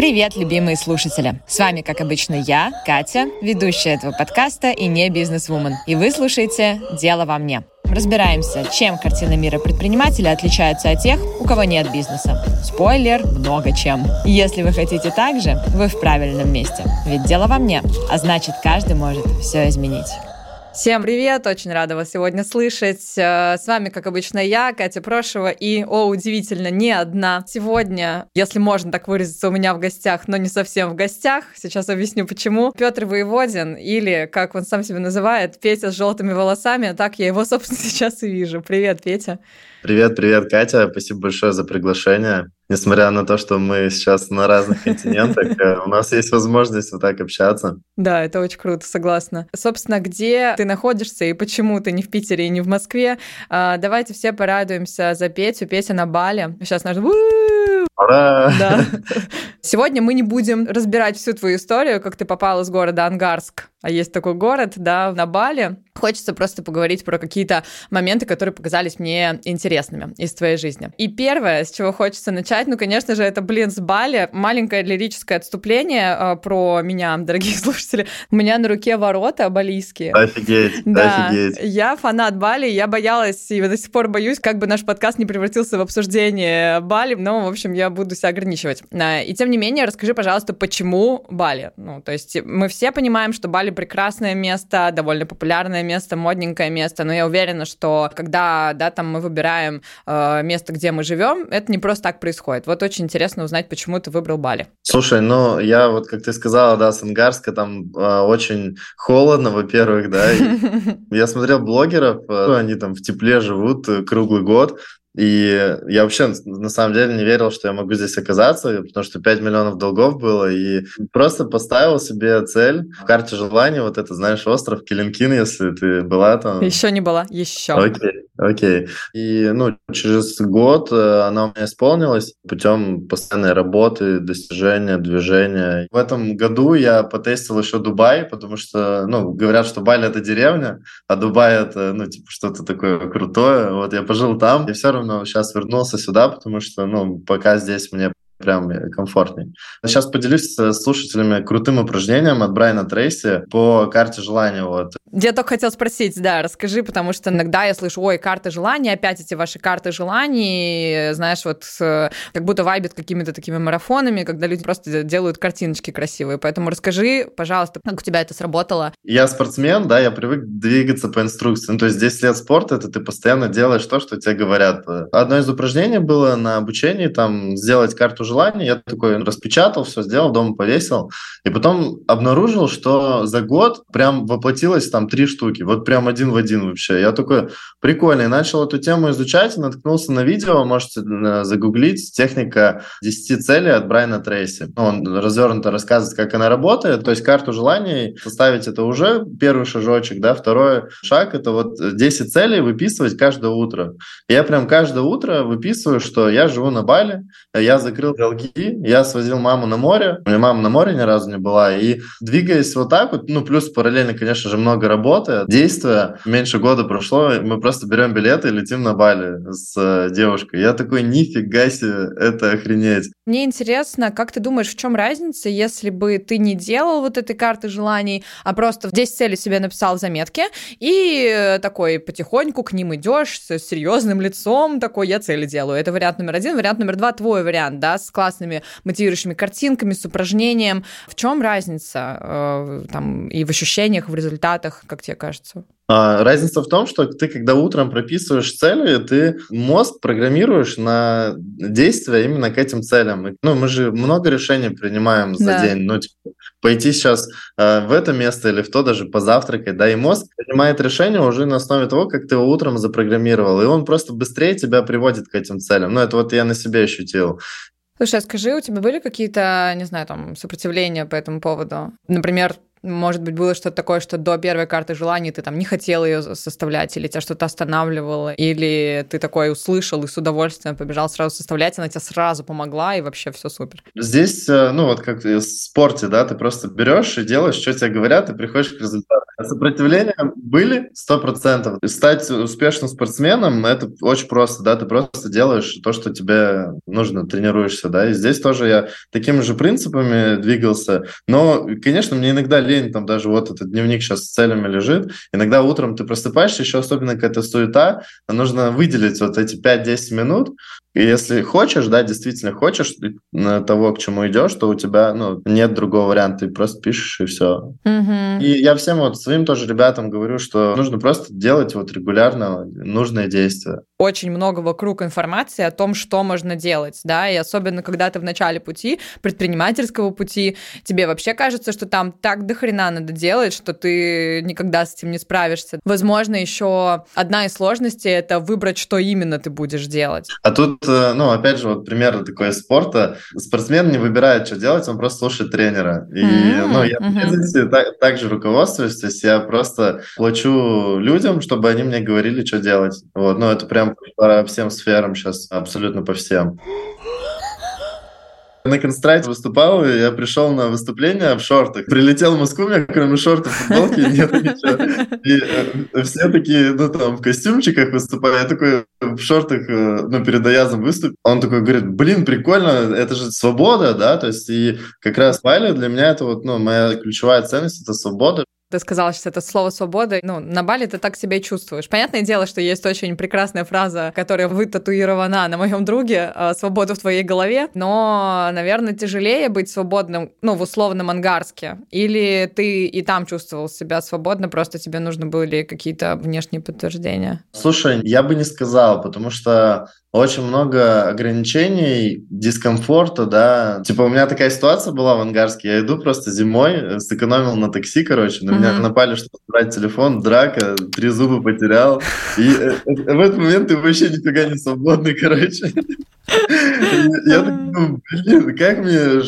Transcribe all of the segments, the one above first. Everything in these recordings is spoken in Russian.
Привет, любимые слушатели! С вами, как обычно, я, Катя, ведущая этого подкаста и не бизнес-вумен. И вы слушаете «Дело во мне». Разбираемся, чем картина мира предпринимателя отличается от тех, у кого нет бизнеса. Спойлер, много чем. Если вы хотите так же, вы в правильном месте. Ведь дело во мне, а значит, каждый может все изменить. Всем привет! Очень рада вас сегодня слышать. Э, с вами, как обычно, я, Катя Прошева, и, о, удивительно, не одна. Сегодня, если можно так выразиться, у меня в гостях, но не совсем в гостях. Сейчас объясню, почему. Петр Воеводин, или, как он сам себя называет, Петя с желтыми волосами, а так я его, собственно, сейчас и вижу. Привет, Петя. Привет, привет, Катя. Спасибо большое за приглашение. Несмотря на то, что мы сейчас на разных континентах, э, у нас есть возможность вот так общаться. Да, это очень круто, согласна. Собственно, где ты находишься и почему ты не в Питере и не в Москве? А, давайте все порадуемся за Петю. Петя на Бали. Сейчас наш Ура! Да. Сегодня мы не будем разбирать всю твою историю, как ты попал из города Ангарск, а есть такой город, да, на Бали. Хочется просто поговорить про какие-то моменты, которые показались мне интересными из твоей жизни. И первое, с чего хочется начать, ну, конечно же, это, блин, с Бали. Маленькое лирическое отступление э, про меня, дорогие слушатели. У меня на руке ворота балийские. Офигеть, да. офигеть. Я фанат Бали, я боялась и до сих пор боюсь, как бы наш подкаст не превратился в обсуждение Бали, но, в общем, я буду себя ограничивать. А, и тем не менее, расскажи, пожалуйста, почему Бали? Ну, то есть мы все понимаем, что Бали прекрасное место, довольно популярное место, модненькое место, но я уверена, что когда, да, там мы выбираем э, место, где мы живем, это не просто так происходит. Вот очень интересно узнать, почему ты выбрал Бали. Слушай, ну, я вот, как ты сказала, да, с Ангарска там э, очень холодно, во-первых, да, я смотрел блогеров, э, они там в тепле живут э, круглый год, и я вообще на самом деле не верил, что я могу здесь оказаться, потому что 5 миллионов долгов было, и просто поставил себе цель в карте желаний, вот это, знаешь, остров Килинкин, если ты была там. Еще не была, еще. Окей, окей. И, ну, через год э, она у меня исполнилась путем постоянной работы, достижения, движения. В этом году я потестил еще Дубай, потому что, ну, говорят, что Бали — это деревня, а Дубай — это, ну, типа, что-то такое крутое. Вот я пожил там, и все равно равно сейчас вернулся сюда, потому что, ну, пока здесь мне прям комфортней. Сейчас поделюсь с слушателями крутым упражнением от Брайана Трейси по карте желания. Вот. Я только хотел спросить, да, расскажи, потому что иногда я слышу, ой, карты желаний, опять эти ваши карты желаний, знаешь, вот как будто вайбят какими-то такими марафонами, когда люди просто делают картиночки красивые. Поэтому расскажи, пожалуйста, как у тебя это сработало? Я спортсмен, да, я привык двигаться по инструкции. Ну, то есть 10 лет спорта, это ты постоянно делаешь то, что тебе говорят. Одно из упражнений было на обучении, там, сделать карту желаний. Я такой распечатал, все сделал, дома повесил. И потом обнаружил, что за год прям воплотилось там три штуки. Вот прям один в один вообще. Я такой, прикольно. И начал эту тему изучать наткнулся на видео, можете э, загуглить, техника 10 целей от Брайана Трейси. Он развернуто рассказывает, как она работает. То есть карту желаний составить это уже первый шажочек, да. Второй шаг – это вот 10 целей выписывать каждое утро. Я прям каждое утро выписываю, что я живу на Бали, я закрыл долги, я свозил маму на море, у меня мама на море ни разу не была, и двигаясь вот так вот, ну, плюс параллельно, конечно же, много работы, действия, меньше года прошло, мы просто берем билеты и летим на Бали с э, девушкой. Я такой, нифига себе, это охренеть. Мне интересно, как ты думаешь, в чем разница, если бы ты не делал вот этой карты желаний, а просто в 10 целей себе написал заметки и э, такой потихоньку к ним идешь с серьезным лицом, такой, я цели делаю. Это вариант номер один. Вариант номер два, твой вариант, да, с классными мотивирующими картинками, с упражнением. В чем разница э, там и в ощущениях, в результатах, как тебе кажется? А, разница в том, что ты, когда утром прописываешь цели, ты мозг программируешь на действия именно к этим целям. Ну, мы же много решений принимаем за да. день. Ну, типа, пойти сейчас э, в это место или в то, даже позавтракать, да, и мозг принимает решение уже на основе того, как ты его утром запрограммировал, и он просто быстрее тебя приводит к этим целям. Ну, это вот я на себе ощутил. Слушай, а скажи, у тебя были какие-то, не знаю, там, сопротивления по этому поводу? Например, Может быть, было что-то такое, что до первой карты желаний ты там не хотел ее составлять, или тебя что-то останавливало, или ты такой услышал и с удовольствием побежал сразу составлять, она тебе сразу помогла, и вообще все супер. Здесь, э, ну вот как в спорте, да, ты просто берешь и делаешь, что тебе говорят, и приходишь к результату. Сопротивления были сто процентов. Стать успешным спортсменом – это очень просто, да, ты просто делаешь то, что тебе нужно, тренируешься, да, и здесь тоже я такими же принципами двигался, но, конечно, мне иногда лень, там даже вот этот дневник сейчас с целями лежит, иногда утром ты просыпаешься, еще особенно какая-то суета, нужно выделить вот эти 5-10 минут, и если хочешь, да, действительно хочешь того, к чему идешь, то у тебя ну, нет другого варианта, ты просто пишешь и все. Угу. И я всем вот своим тоже ребятам говорю, что нужно просто делать вот регулярно нужные действия. Очень много вокруг информации о том, что можно делать, да, и особенно когда ты в начале пути, предпринимательского пути, тебе вообще кажется, что там так до хрена надо делать, что ты никогда с этим не справишься. Возможно, еще одна из сложностей — это выбрать, что именно ты будешь делать. А тут тут, э, ну, опять же, вот пример такой спорта. Спортсмен не выбирает, что делать, он просто слушает тренера. И, mm-hmm. ну, я mm-hmm. так, так же руководствуюсь, то есть я просто плачу людям, чтобы они мне говорили, что делать. Вот, ну, это прям по всем сферам сейчас, абсолютно по всем. На констрайте выступал, и я пришел на выступление в шортах. Прилетел в Москву, у меня кроме шортов, футболки нет ничего. И э, все такие, ну там, в костюмчиках выступают. Я такой в шортах, э, ну, перед Аязом выступил. Он такой говорит, блин, прикольно, это же свобода, да, то есть и как раз Вайли для меня это вот, ну, моя ключевая ценность – это свобода. Ты сказала сейчас это слово «свобода». Ну, на Бали ты так себя чувствуешь. Понятное дело, что есть очень прекрасная фраза, которая вытатуирована на моем друге э, «свобода в твоей голове», но, наверное, тяжелее быть свободным, ну, в условном ангарске. Или ты и там чувствовал себя свободно, просто тебе нужны были какие-то внешние подтверждения? Слушай, я бы не сказал, потому что очень много ограничений, дискомфорта, да. Типа у меня такая ситуация была в Ангарске, я иду просто зимой, э, сэкономил на такси, короче, на mm-hmm. меня напали, чтобы брать телефон, драка, три зуба потерял, и э, э, в этот момент ты вообще нифига не свободный, короче. Я так думаю, блин, как мне,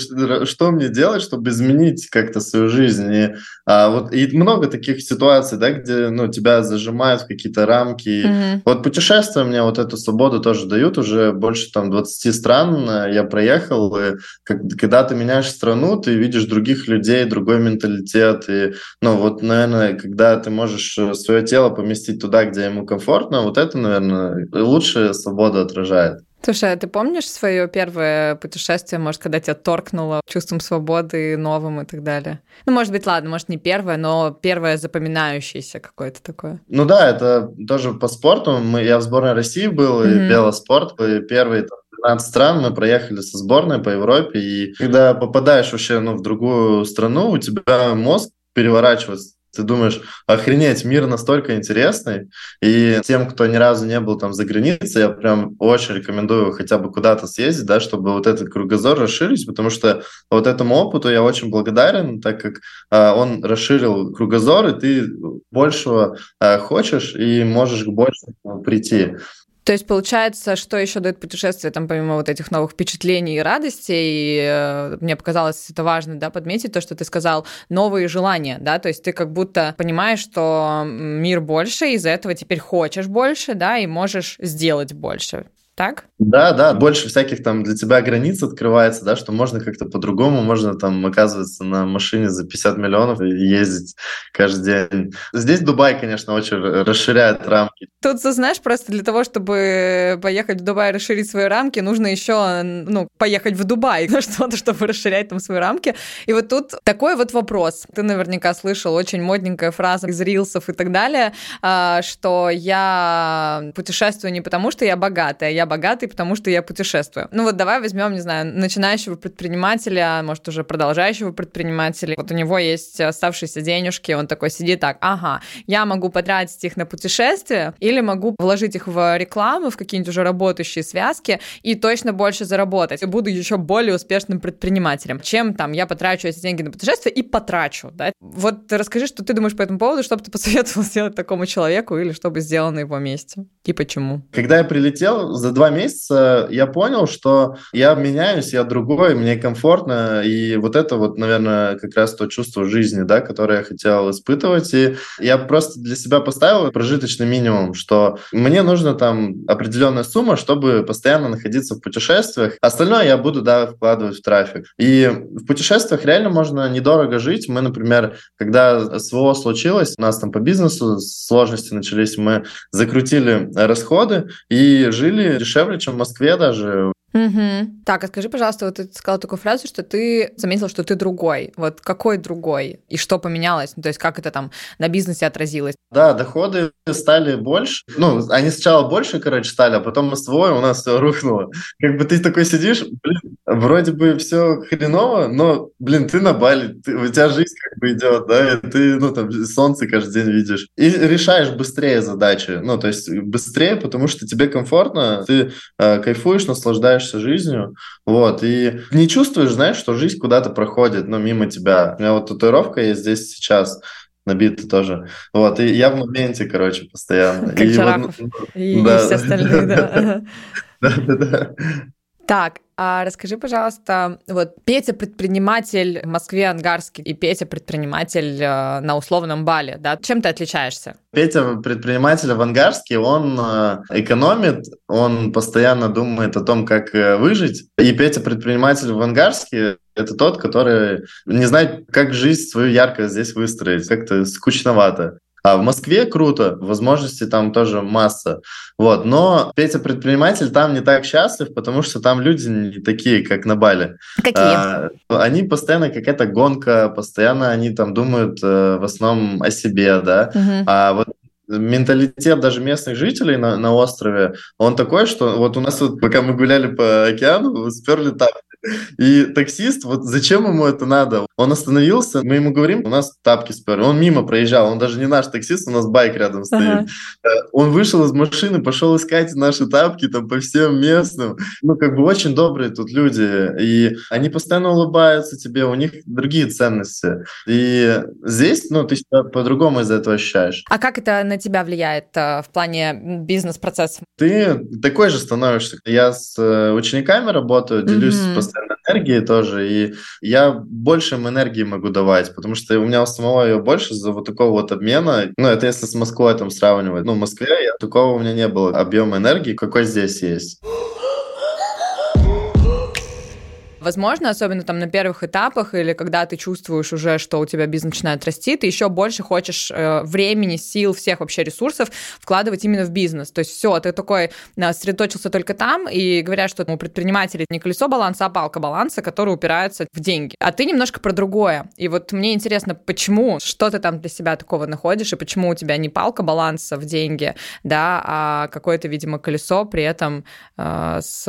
что мне делать, чтобы изменить как-то свою жизнь? И, а, вот, и много таких ситуаций, да, где ну, тебя зажимают в какие-то рамки. Mm-hmm. Вот путешествия мне вот эту свободу тоже дают, уже больше там 20 стран я проехал, и когда ты меняешь страну, ты видишь других людей, другой менталитет, и, ну, вот, наверное, когда ты можешь свое тело поместить туда, где ему комфортно, вот это, наверное, лучшая свобода отражает. Слушай, а ты помнишь свое первое путешествие, может, когда тебя торкнуло чувством свободы новым и так далее? Ну, может быть, ладно, может, не первое, но первое запоминающееся какое-то такое. Ну да, это тоже по спорту. Мы, я в сборной России был, mm-hmm. и велоспорт, и первые там, 15 стран мы проехали со сборной по Европе, и когда попадаешь вообще ну, в другую страну, у тебя мозг переворачивается ты думаешь, охренеть, мир настолько интересный, и тем, кто ни разу не был там за границей, я прям очень рекомендую хотя бы куда-то съездить, да, чтобы вот этот кругозор расширить, потому что вот этому опыту я очень благодарен, так как э, он расширил кругозор, и ты большего э, хочешь и можешь к большему прийти. То есть получается, что еще дает путешествие, там, помимо вот этих новых впечатлений и радостей, и, э, мне показалось это важно, да, подметить то, что ты сказал, новые желания, да, то есть ты как будто понимаешь, что мир больше, из-за этого теперь хочешь больше, да, и можешь сделать больше так? Да, да, больше всяких там для тебя границ открывается, да, что можно как-то по-другому, можно там оказывается на машине за 50 миллионов ездить каждый день. Здесь Дубай, конечно, очень расширяет рамки. Тут, знаешь, просто для того, чтобы поехать в Дубай и расширить свои рамки, нужно еще, ну, поехать в Дубай на что-то, чтобы расширять там свои рамки. И вот тут такой вот вопрос. Ты наверняка слышал очень модненькая фраза из рилсов и так далее, а, что я путешествую не потому, что я богатая, я богатый, потому что я путешествую. Ну вот давай возьмем, не знаю, начинающего предпринимателя, может, уже продолжающего предпринимателя. Вот у него есть оставшиеся денежки, он такой сидит так, ага, я могу потратить их на путешествие или могу вложить их в рекламу, в какие-нибудь уже работающие связки и точно больше заработать. И буду еще более успешным предпринимателем, чем там я потрачу эти деньги на путешествие и потрачу, да. Вот расскажи, что ты думаешь по этому поводу, что бы ты посоветовал сделать такому человеку или что бы сделал на его месте и почему? Когда я прилетел, за два месяца я понял, что я меняюсь, я другой, мне комфортно, и вот это вот, наверное, как раз то чувство жизни, да, которое я хотел испытывать, и я просто для себя поставил прожиточный минимум, что мне нужно там определенная сумма, чтобы постоянно находиться в путешествиях, остальное я буду, да, вкладывать в трафик. И в путешествиях реально можно недорого жить. Мы, например, когда СВО случилось, у нас там по бизнесу сложности начались, мы закрутили расходы и жили дешевле, чем в Москве даже. Угу. Так, а скажи, пожалуйста, вот ты сказала такую фразу, что ты заметила, что ты другой. Вот какой другой? И что поменялось? Ну, то есть как это там на бизнесе отразилось? Да, доходы стали больше. Ну, они сначала больше, короче, стали, а потом СВО у нас все рухнуло. Как бы ты такой сидишь, блин, вроде бы все хреново, но, блин, ты на Бали, ты, у тебя жизнь как бы идет, да, и ты, ну, там, солнце каждый день видишь. И решаешь быстрее задачи. Ну, то есть быстрее, потому что тебе комфортно, ты э, кайфуешь, наслаждаешься наслаждаешься жизнью, вот, и не чувствуешь, знаешь, что жизнь куда-то проходит, ну, мимо тебя. У меня вот татуировка есть здесь сейчас, набиты тоже. Вот, и я в моменте, короче, постоянно. Как и, вот, ну, и да. все остальные, да. Так, а расскажи, пожалуйста, вот Петя предприниматель в Москве Ангарский и Петя предприниматель э, на условном бале, да? Чем ты отличаешься? Петя предприниматель в Ангарске, он э, экономит, он постоянно думает о том, как э, выжить. И Петя предприниматель в Ангарске это тот, который не знает, как жизнь свою ярко здесь выстроить. Как-то скучновато. А в Москве круто, возможностей там тоже масса. Вот. Но Петя предприниматель там не так счастлив, потому что там люди не такие, как на Бали. Какие? А, они постоянно какая-то гонка, постоянно они там думают э, в основном о себе, да. Угу. А вот менталитет даже местных жителей на, на острове, он такой, что вот у нас вот, пока мы гуляли по океану, сперли так и таксист, вот зачем ему это надо? Он остановился, мы ему говорим, у нас тапки сперли. Он мимо проезжал, он даже не наш таксист, у нас байк рядом стоит. Ага. Э, он вышел из машины, пошел искать наши тапки там по всем местным. Ну, как бы очень добрые тут люди. И они постоянно улыбаются тебе, у них другие ценности. И здесь, ну, ты себя по-другому из-за этого ощущаешь. А как это на тебя влияет э, в плане бизнес-процесса? Ты такой же становишься. Я с э, учениками работаю, делюсь mm-hmm постоянно энергии тоже, и я больше им энергии могу давать, потому что у меня у самого ее больше за вот такого вот обмена. Ну, это если с Москвой там сравнивать. Ну, в Москве я, такого у меня не было объема энергии, какой здесь есть. Возможно, особенно там на первых этапах или когда ты чувствуешь уже, что у тебя бизнес начинает расти, ты еще больше хочешь э, времени, сил, всех вообще ресурсов вкладывать именно в бизнес. То есть все, ты такой э, сосредоточился только там, и говорят, что у предпринимателей не колесо баланса, а палка баланса, которая упирается в деньги. А ты немножко про другое. И вот мне интересно, почему, что ты там для себя такого находишь, и почему у тебя не палка баланса в деньги, да, а какое-то, видимо, колесо при этом э, с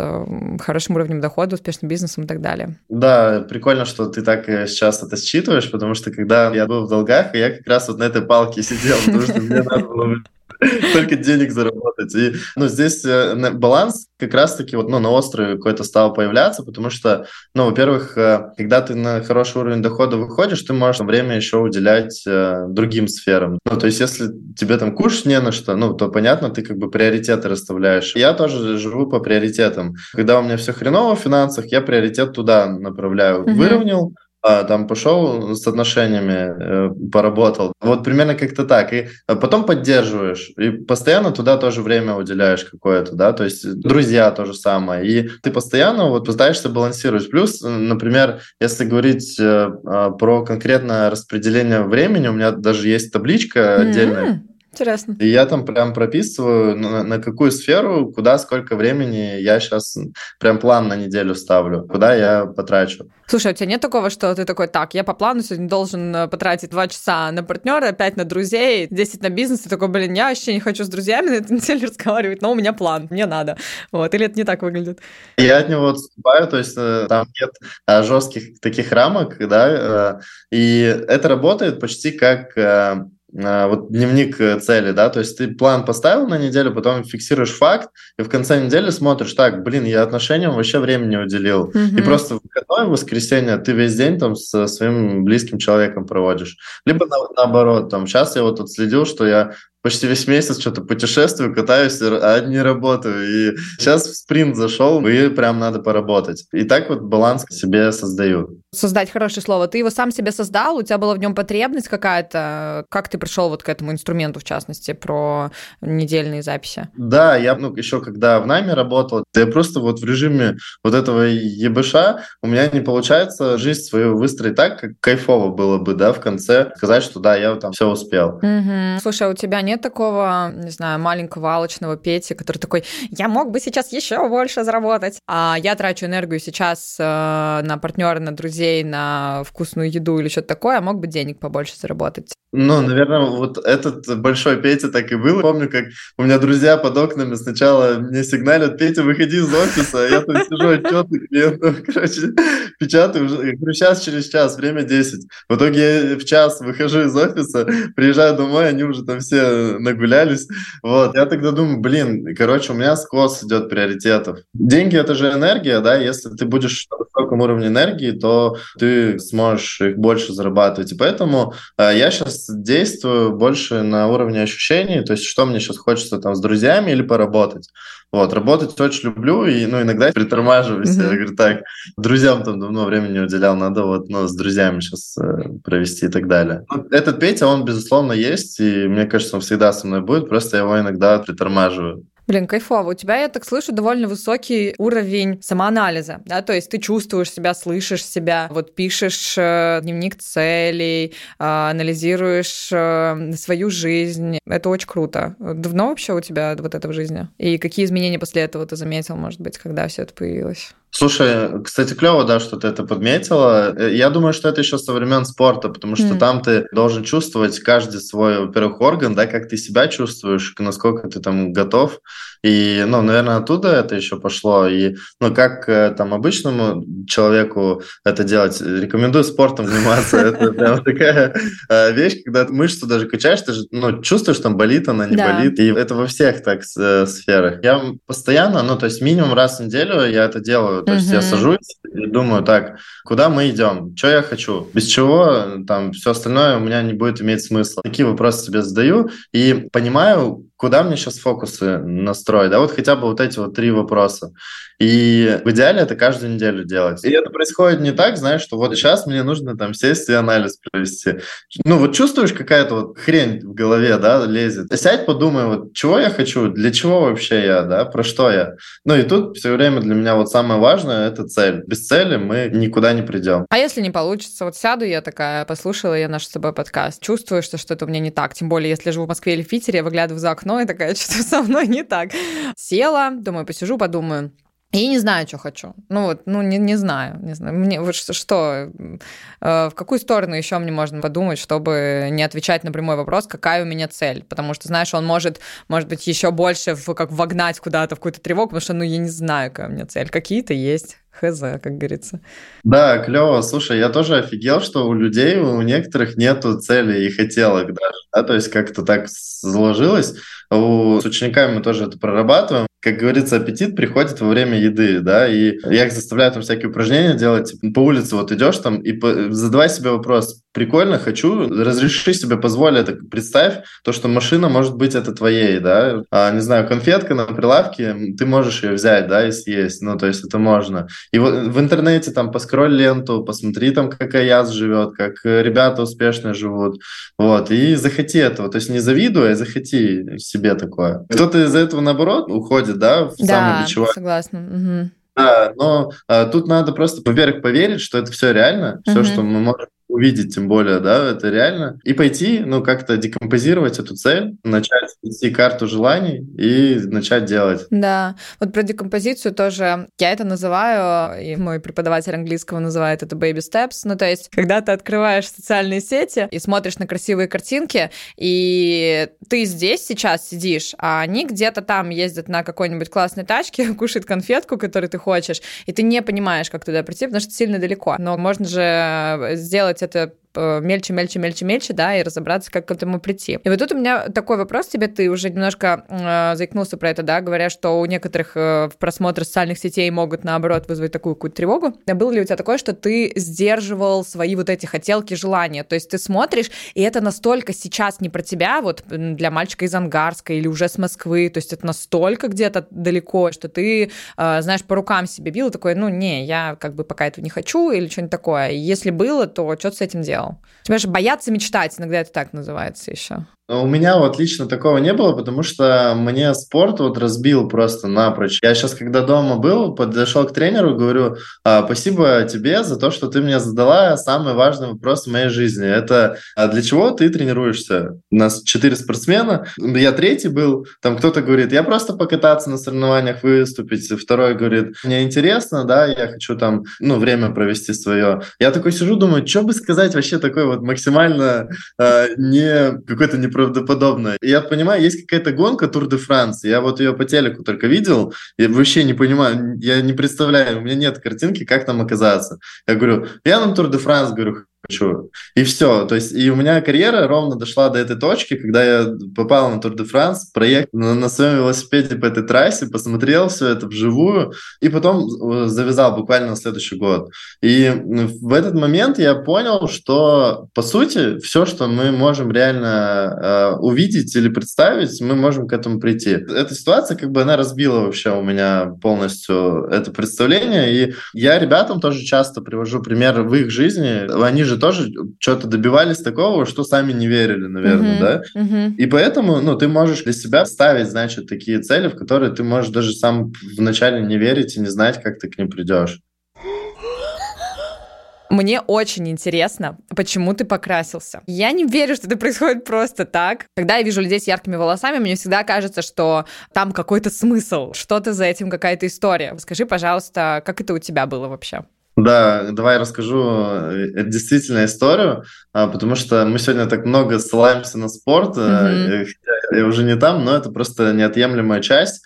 хорошим уровнем дохода, успешным бизнесом и так далее. Да, прикольно, что ты так э, сейчас это считываешь, потому что когда я был в долгах, я как раз вот на этой палке сидел, потому что мне надо было только денег заработать. И ну, здесь э, баланс как раз-таки вот, ну, на острове какой-то стал появляться, потому что, ну, во-первых, э, когда ты на хороший уровень дохода выходишь, ты можешь время еще уделять э, другим сферам. Ну, то есть, если тебе там кушать не на что, ну, то, понятно, ты как бы приоритеты расставляешь. Я тоже живу по приоритетам. Когда у меня все хреново в финансах, я приоритет туда направляю. Mm-hmm. Выровнял, а, там пошел с отношениями, э, поработал. Вот примерно как-то так. И потом поддерживаешь. И постоянно туда тоже время уделяешь какое-то, да, то есть друзья то же самое. И ты постоянно вот пытаешься балансировать. Плюс, например, если говорить э, а, про конкретное распределение времени, у меня даже есть табличка mm-hmm. отдельная, Интересно. И я там прям прописываю, на, на какую сферу, куда, сколько времени я сейчас прям план на неделю ставлю, куда я потрачу. Слушай, а у тебя нет такого, что ты такой, так, я по плану сегодня должен э, потратить 2 часа на партнера, 5 на друзей, 10 на бизнес, ты такой, блин, я вообще не хочу с друзьями на этой неделе разговаривать, но у меня план, мне надо. Вот, или это не так выглядит? Я от него отступаю, то есть э, там нет э, жестких таких рамок, да, и это работает почти как вот дневник э, цели, да, то есть ты план поставил на неделю, потом фиксируешь факт, и в конце недели смотришь, так, блин, я отношениям вообще времени уделил. Mm-hmm. И просто в выходной, в воскресенье ты весь день там со своим близким человеком проводишь. Либо на, наоборот, там, сейчас я вот отследил, что я почти весь месяц что-то путешествую, катаюсь, а не работаю. И сейчас в спринт зашел, и прям надо поработать. И так вот баланс себе создаю. Создать хорошее слово. Ты его сам себе создал, у тебя была в нем потребность какая-то. Как ты пришел вот к этому инструменту, в частности, про недельные записи? Да, я ну, еще когда в найме работал, я просто вот в режиме вот этого ЕБШ у меня не получается жизнь свою выстроить так, как кайфово было бы, да, в конце сказать, что да, я там все успел. Угу. Слушай, а у тебя нет такого, не знаю, маленького алочного Пети, который такой, я мог бы сейчас еще больше заработать, а я трачу энергию сейчас э, на партнера, на друзей, на вкусную еду или что-то такое, а мог бы денег побольше заработать? Ну, наверное, вот этот большой Петя так и был. Помню, как у меня друзья под окнами сначала мне сигналят, Петя, выходи из офиса, а я там сижу, отчеты клиентов, короче, печатаю. Я говорю, сейчас, через час, время 10. В итоге я в час выхожу из офиса, приезжаю домой, они уже там все нагулялись. Вот, я тогда думаю, блин, короче, у меня скос идет приоритетов. Деньги — это же энергия, да, если ты будешь на высоком уровне энергии, то ты сможешь их больше зарабатывать. И поэтому э, я сейчас действую больше на уровне ощущений, то есть что мне сейчас хочется там с друзьями или поработать. Вот, работать очень люблю, и, ну, иногда притормаживаюсь. Mm-hmm. Я говорю, так, друзьям там давно времени не уделял, надо вот, ну, с друзьями сейчас э, провести и так далее. Этот Петя, он, безусловно, есть, и мне кажется, он всегда со мной будет, просто я его иногда притормаживаю. Блин, кайфово. У тебя, я так слышу, довольно высокий уровень самоанализа, да, то есть ты чувствуешь себя, слышишь себя, вот пишешь э, дневник целей, э, анализируешь э, свою жизнь. Это очень круто. Давно вообще у тебя вот это в жизни? И какие изменения после этого ты заметил, может быть, когда все это появилось? Слушай, кстати, клево, да, что ты это подметила. Э, я думаю, что это еще со времен спорта, потому что mm. там ты должен чувствовать каждый свой, во-первых, орган, да, как ты себя чувствуешь, насколько ты там готов. И, ну, наверное, оттуда это еще пошло. И, ну, как э, там обычному человеку это делать? Рекомендую спортом заниматься. Это прям такая э, вещь, когда мышцу даже качаешь, ты же, ну, чувствуешь, там болит она, не болит. И это во всех так сферах. Я постоянно, ну, то есть минимум раз в неделю я это делаю то есть я сажусь и думаю, так, куда мы идем, что я хочу, без чего там все остальное у меня не будет иметь смысла. Такие вопросы себе задаю и понимаю, куда мне сейчас фокусы настроить, да, вот хотя бы вот эти вот три вопроса. И в идеале это каждую неделю делать. И это происходит не так, знаешь, что вот сейчас мне нужно там сесть и анализ провести. Ну вот чувствуешь, какая-то вот хрень в голове, да, лезет. Сядь, подумай, вот чего я хочу, для чего вообще я, да, про что я. Ну и тут все время для меня вот самое важное – это цель. Без цели мы никуда не придем. А если не получится? Вот сяду я такая, послушала я наш с тобой подкаст, чувствую, что что-то у меня не так. Тем более, если я живу в Москве или в Питере, я выглядываю за окно и такая, что со мной не так. Села, думаю, посижу, подумаю. И не знаю, что хочу. Ну вот, ну не, не знаю, не знаю. Мне вот что, что э, в какую сторону еще мне можно подумать, чтобы не отвечать на прямой вопрос, какая у меня цель, потому что знаешь, он может, может быть, еще больше в, как вогнать куда-то в какую-то тревогу, потому что, ну я не знаю, какая у меня цель. Какие-то есть. Хз, как говорится. Да, клево. Слушай, я тоже офигел, что у людей, у некоторых нету цели и хотелок даже. Да? То есть как-то так сложилось. У, с учениками мы тоже это прорабатываем как говорится, аппетит приходит во время еды, да, и я их заставляю там всякие упражнения делать, типа, по улице вот идешь там и по... задавай себе вопрос, прикольно, хочу, разреши себе, позволь это, представь, то, что машина может быть это твоей, да, а, не знаю, конфетка на прилавке, ты можешь ее взять, да, и съесть, ну, то есть это можно. И вот в интернете там поскроль ленту, посмотри там, как Аяз живет, как ребята успешно живут, вот, и захоти этого, то есть не завидуй, а захоти себе такое. Кто-то из этого, наоборот, уходит да, в да, согласна. Угу. Да, но а, тут надо просто, во-первых, поверить, что это все реально, все, угу. что мы можем увидеть, тем более, да, это реально, и пойти, ну, как-то декомпозировать эту цель, начать вести карту желаний и начать делать. Да, вот про декомпозицию тоже, я это называю, и мой преподаватель английского называет это baby steps, ну, то есть, когда ты открываешь социальные сети и смотришь на красивые картинки, и ты здесь сейчас сидишь, а они где-то там ездят на какой-нибудь классной тачке, кушают конфетку, которую ты хочешь, и ты не понимаешь, как туда прийти, потому что сильно далеко. Но можно же сделать это э, мельче, мельче, мельче, мельче, да, и разобраться, как к этому прийти. И вот тут у меня такой вопрос тебе, ты уже немножко э, заикнулся про это, да, говоря, что у некоторых э, просмотры социальных сетей могут, наоборот, вызвать такую какую-то тревогу. Было ли у тебя такое, что ты сдерживал свои вот эти хотелки, желания? То есть ты смотришь, и это настолько сейчас не про тебя, вот для мальчика из Ангарска или уже с Москвы, то есть это настолько где-то далеко, что ты, э, знаешь, по рукам себе бил и такой, ну, не, я как бы пока этого не хочу или что-нибудь такое. Если было, то что ты с этим делал? Тебя же бояться мечтать, иногда это так называется еще. У меня вот лично такого не было, потому что мне спорт вот разбил просто напрочь. Я сейчас, когда дома был, подошел к тренеру, говорю, «А, спасибо тебе за то, что ты мне задала самый важный вопрос в моей жизни. Это а для чего ты тренируешься? У нас четыре спортсмена, я третий был, там кто-то говорит, я просто покататься на соревнованиях, выступить, второй говорит, мне интересно, да, я хочу там, ну, время провести свое. Я такой сижу, думаю, что бы сказать вообще такой вот максимально э, не какой-то не неправдоподобно. Я понимаю, есть какая-то гонка Тур де Франс, я вот ее по телеку только видел, я вообще не понимаю, я не представляю, у меня нет картинки, как там оказаться. Я говорю, я на Тур де Франс, говорю, хочу. И все. То есть, и у меня карьера ровно дошла до этой точки, когда я попал на Тур де Франс, проехал на, на своем велосипеде по этой трассе, посмотрел все это вживую, и потом э, завязал буквально на следующий год. И в этот момент я понял, что, по сути, все, что мы можем реально э, увидеть или представить, мы можем к этому прийти. Эта ситуация, как бы, она разбила вообще у меня полностью это представление, и я ребятам тоже часто привожу пример в их жизни. Они же же тоже что-то добивались такого, что сами не верили, наверное, uh-huh, да? Uh-huh. И поэтому, ну, ты можешь для себя ставить, значит, такие цели, в которые ты можешь даже сам вначале не верить и не знать, как ты к ним придешь. Мне очень интересно, почему ты покрасился. Я не верю, что это происходит просто так. Когда я вижу людей с яркими волосами, мне всегда кажется, что там какой-то смысл, что-то за этим какая-то история. Скажи, пожалуйста, как это у тебя было вообще? Да, давай расскажу э, действительно историю, а, потому что мы сегодня так много ссылаемся на спорт, mm-hmm. я уже не там, но это просто неотъемлемая часть.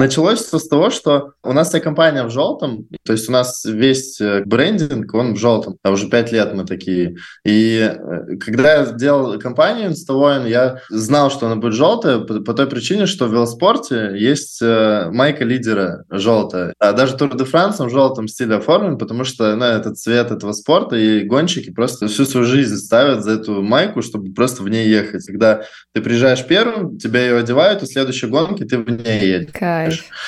Началось все с того, что у нас вся компания в желтом, то есть у нас весь э, брендинг, он в желтом, а уже пять лет мы такие. И э, когда я делал компанию Instavoin, я знал, что она будет желтая по, по той причине, что в велоспорте есть э, майка лидера желтая. А даже Tour de France в желтом стиле оформлен, потому что ну, это цвет этого спорта, и гонщики просто всю свою жизнь ставят за эту майку, чтобы просто в ней ехать. Когда ты приезжаешь первым, тебя ее одевают, и в следующей гонке ты в ней едешь.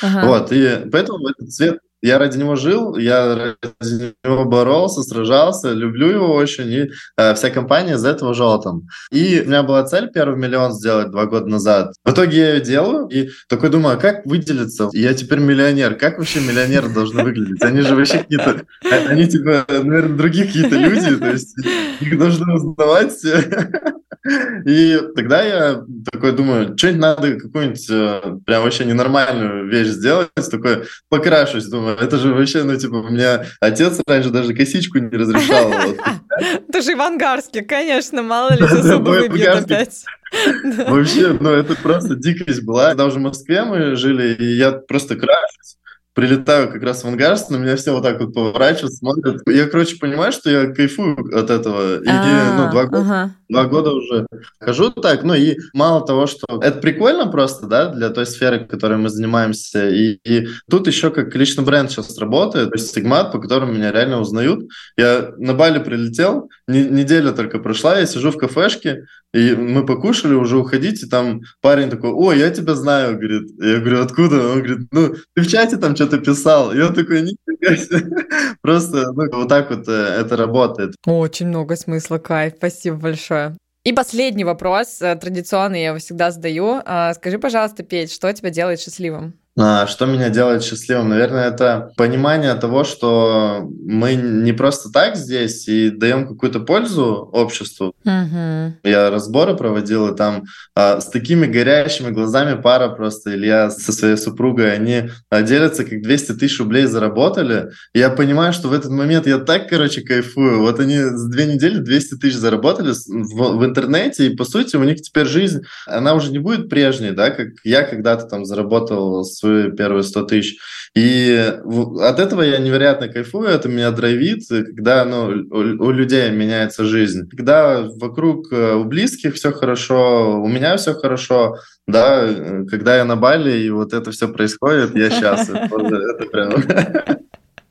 Ага. Вот, и поэтому этот цвет я ради него жил, я ради него боролся, сражался, люблю его очень, и э, вся компания из этого желтом. И у меня была цель первый миллион сделать два года назад. В итоге я ее делаю, и такой думаю, а как выделиться? Я теперь миллионер. Как вообще миллионеры должны выглядеть? Они же вообще какие-то... Они, типа, наверное, другие какие-то люди, то есть их должны узнавать И тогда я такой думаю, что-нибудь надо какую-нибудь э, прям вообще ненормальную вещь сделать, такой покрашусь, думаю, это же вообще, ну, типа, у меня отец раньше даже косичку не разрешал. Это же Ивангарский, конечно, мало ли выбьет опять. Вообще, ну, это просто дикость была. Когда уже в Москве мы жили, и я просто крашусь, прилетаю как раз в Ангарс, на меня все вот так вот поворачивают, смотрят. Я, короче, понимаю, что я кайфую от этого. И, ну, два года, два года уже хожу так. Ну, и мало того, что это прикольно просто, да, для той сферы, которой мы занимаемся. И, и тут еще как личный бренд сейчас работает, то есть стигмат, по которому меня реально узнают. Я на Бали прилетел, не, неделя только прошла, я сижу в кафешке, и мы покушали, уже уходить, и там парень такой, о, я тебя знаю, говорит. Я говорю, откуда? Он говорит, ну, ты в чате там что-то писал. И он такой, нифига. Просто ну, вот так вот э, это работает. Очень много смысла, кайф. Спасибо большое. И последний вопрос, э, традиционный, я его всегда задаю. А, скажи, пожалуйста, Петь, что тебя делает счастливым? А, что меня делает счастливым? Наверное, это понимание того, что мы не просто так здесь и даем какую-то пользу обществу. Угу. Я разборы проводил, и там а, с такими горящими глазами пара просто, Илья со своей супругой, они а, делятся, как 200 тысяч рублей заработали. Я понимаю, что в этот момент я так, короче, кайфую. Вот они за две недели 200 тысяч заработали в, в интернете, и, по сути, у них теперь жизнь, она уже не будет прежней, да, как я когда-то там заработал свою свои первые 100 тысяч. И от этого я невероятно кайфую, это меня драйвит, когда ну, у, людей меняется жизнь. Когда вокруг э, у близких все хорошо, у меня все хорошо, да, э, когда я на Бали, и вот это все происходит, я счастлив. Это прям...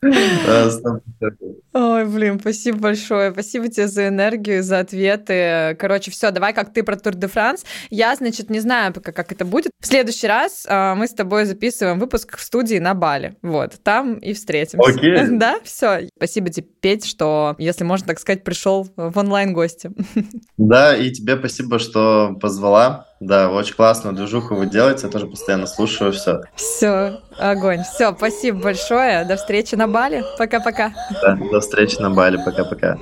Ой, блин, спасибо большое. Спасибо тебе за энергию, за ответы. Короче, все, давай как ты про Тур де Франс. Я, значит, не знаю пока, как это будет. В следующий раз а, мы с тобой записываем выпуск в студии на Бали. Вот, там и встретимся. Окей. Да, все. Спасибо тебе, Петь, что, если можно так сказать, пришел в онлайн-гости. Да, и тебе спасибо, что позвала. Да, очень классно движуху вы делаете, я тоже постоянно слушаю все. Все, огонь. Все, спасибо большое. До встречи на Бали. Пока-пока. Да, до встречи на Бали. Пока-пока.